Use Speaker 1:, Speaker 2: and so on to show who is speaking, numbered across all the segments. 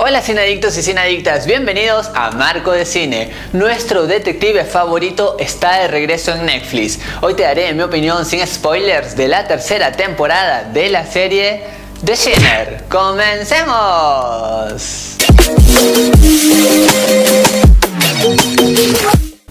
Speaker 1: Hola cineadictos y cineadictas, bienvenidos a Marco de Cine. Nuestro detective favorito está de regreso en Netflix. Hoy te daré mi opinión sin spoilers de la tercera temporada de la serie The Sinner. ¡Comencemos!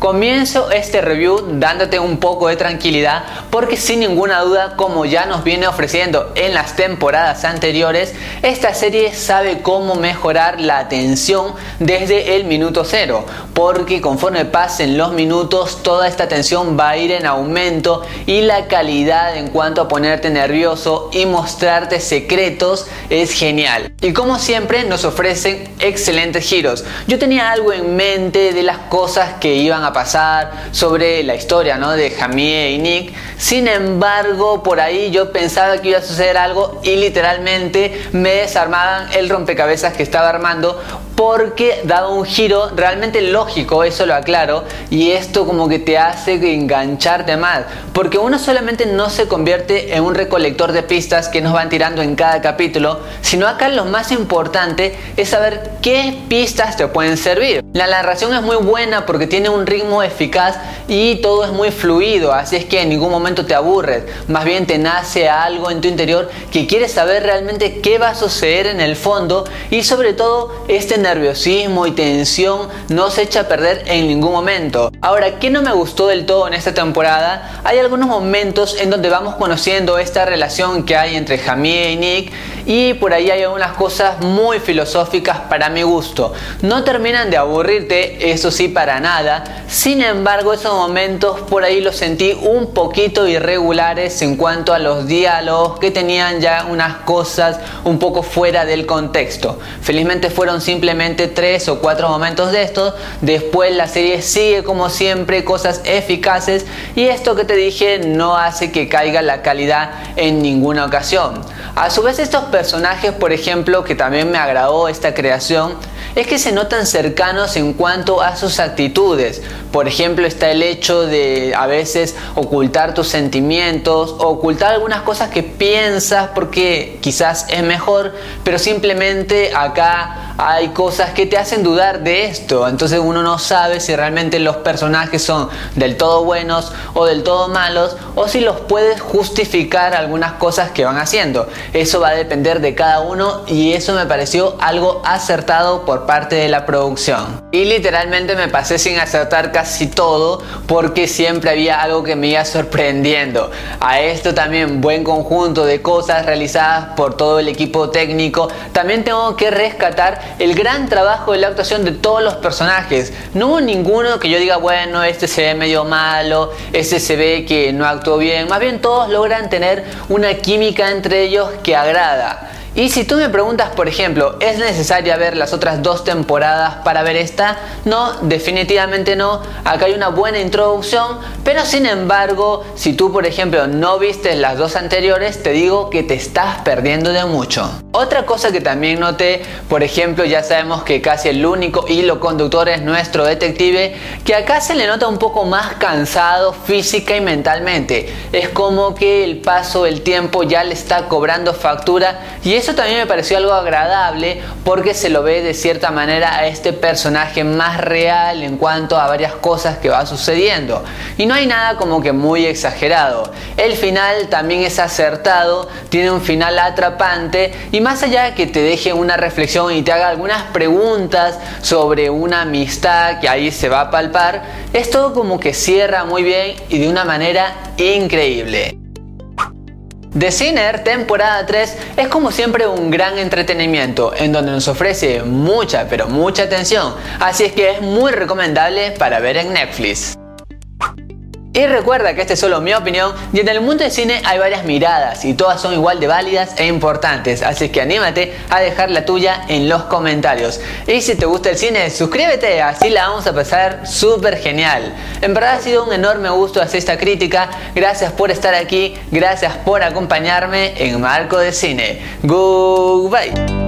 Speaker 1: Comienzo este review dándote un poco de tranquilidad porque sin ninguna duda como ya nos viene ofreciendo en las temporadas anteriores, esta serie sabe cómo mejorar la atención desde el minuto cero porque conforme pasen los minutos toda esta tensión va a ir en aumento y la calidad en cuanto a ponerte nervioso y mostrarte secretos es genial. Y como siempre nos ofrecen excelentes giros. Yo tenía algo en mente de las cosas que iban a pasar sobre la historia ¿no? de Jamie y Nick. Sin embargo, por ahí yo pensaba que iba a suceder algo y literalmente me desarmaban el rompecabezas que estaba armando porque daba un giro realmente lógico, eso lo aclaro, y esto como que te hace engancharte más, porque uno solamente no se convierte en un recolector de pistas que nos van tirando en cada capítulo, sino acá lo más importante es saber qué pistas te pueden servir. La narración es muy buena porque tiene un ritmo eficaz y todo es muy fluido, así es que en ningún momento te aburres, más bien te nace algo en tu interior que quieres saber realmente qué va a suceder en el fondo y sobre todo este nerviosismo y tensión no se echa a perder en ningún momento. Ahora, ¿qué no me gustó del todo en esta temporada? Hay algunos momentos en donde vamos conociendo esta relación que hay entre Jamie y Nick y por ahí hay algunas cosas muy filosóficas para mi gusto. No terminan de aburrirte, eso sí, para nada. Sin embargo, esos momentos por ahí los sentí un poquito irregulares en cuanto a los diálogos que tenían ya unas cosas un poco fuera del contexto. Felizmente fueron simplemente tres o cuatro momentos de estos. Después la serie sigue como siempre cosas eficaces y esto que te dije no hace que caiga la calidad en ninguna ocasión. A su vez estos personajes, por ejemplo, que también me agradó esta creación, es que se notan cercanos en cuanto a sus actitudes. Por ejemplo, está el hecho de a veces ocultar tus sentimientos ocultar algunas cosas que piensas porque quizás es mejor, pero simplemente acá hay cosas que te hacen dudar de esto. Entonces uno no sabe si realmente los personajes son del todo buenos o del todo malos o si los puedes justificar algunas cosas que van haciendo. Eso va a depender de cada uno y eso me pareció algo acertado por parte de la producción. Y literalmente me pasé sin acertar casi todo porque siempre había algo que me iba sorprendiendo. A esto también buen conjunto de cosas realizadas por todo el equipo técnico. También tengo que rescatar el gran trabajo de la actuación de todos los personajes. No hubo ninguno que yo diga, bueno, este se ve medio malo, este se ve que no actuó bien. Más bien todos logran tener una química entre ellos que agrada. Y si tú me preguntas, por ejemplo, ¿es necesaria ver las otras dos temporadas para ver esta? No, definitivamente no. Acá hay una buena introducción, pero sin embargo, si tú, por ejemplo, no viste las dos anteriores, te digo que te estás perdiendo de mucho. Otra cosa que también noté, por ejemplo, ya sabemos que casi el único hilo conductor es nuestro detective, que acá se le nota un poco más cansado física y mentalmente. Es como que el paso del tiempo ya le está cobrando factura y eso también me pareció algo agradable porque se lo ve de cierta manera a este personaje más real en cuanto a varias cosas que va sucediendo. Y no hay nada como que muy exagerado. El final también es acertado, tiene un final atrapante y más allá de que te deje una reflexión y te haga algunas preguntas sobre una amistad que ahí se va a palpar, es todo como que cierra muy bien y de una manera increíble. The Sinner temporada 3 es como siempre un gran entretenimiento en donde nos ofrece mucha pero mucha atención, así es que es muy recomendable para ver en Netflix. Y recuerda que esta es solo mi opinión y en el mundo del cine hay varias miradas y todas son igual de válidas e importantes, así que anímate a dejar la tuya en los comentarios. Y si te gusta el cine, suscríbete, así la vamos a pasar súper genial. En verdad ha sido un enorme gusto hacer esta crítica, gracias por estar aquí, gracias por acompañarme en Marco de Cine. Goodbye.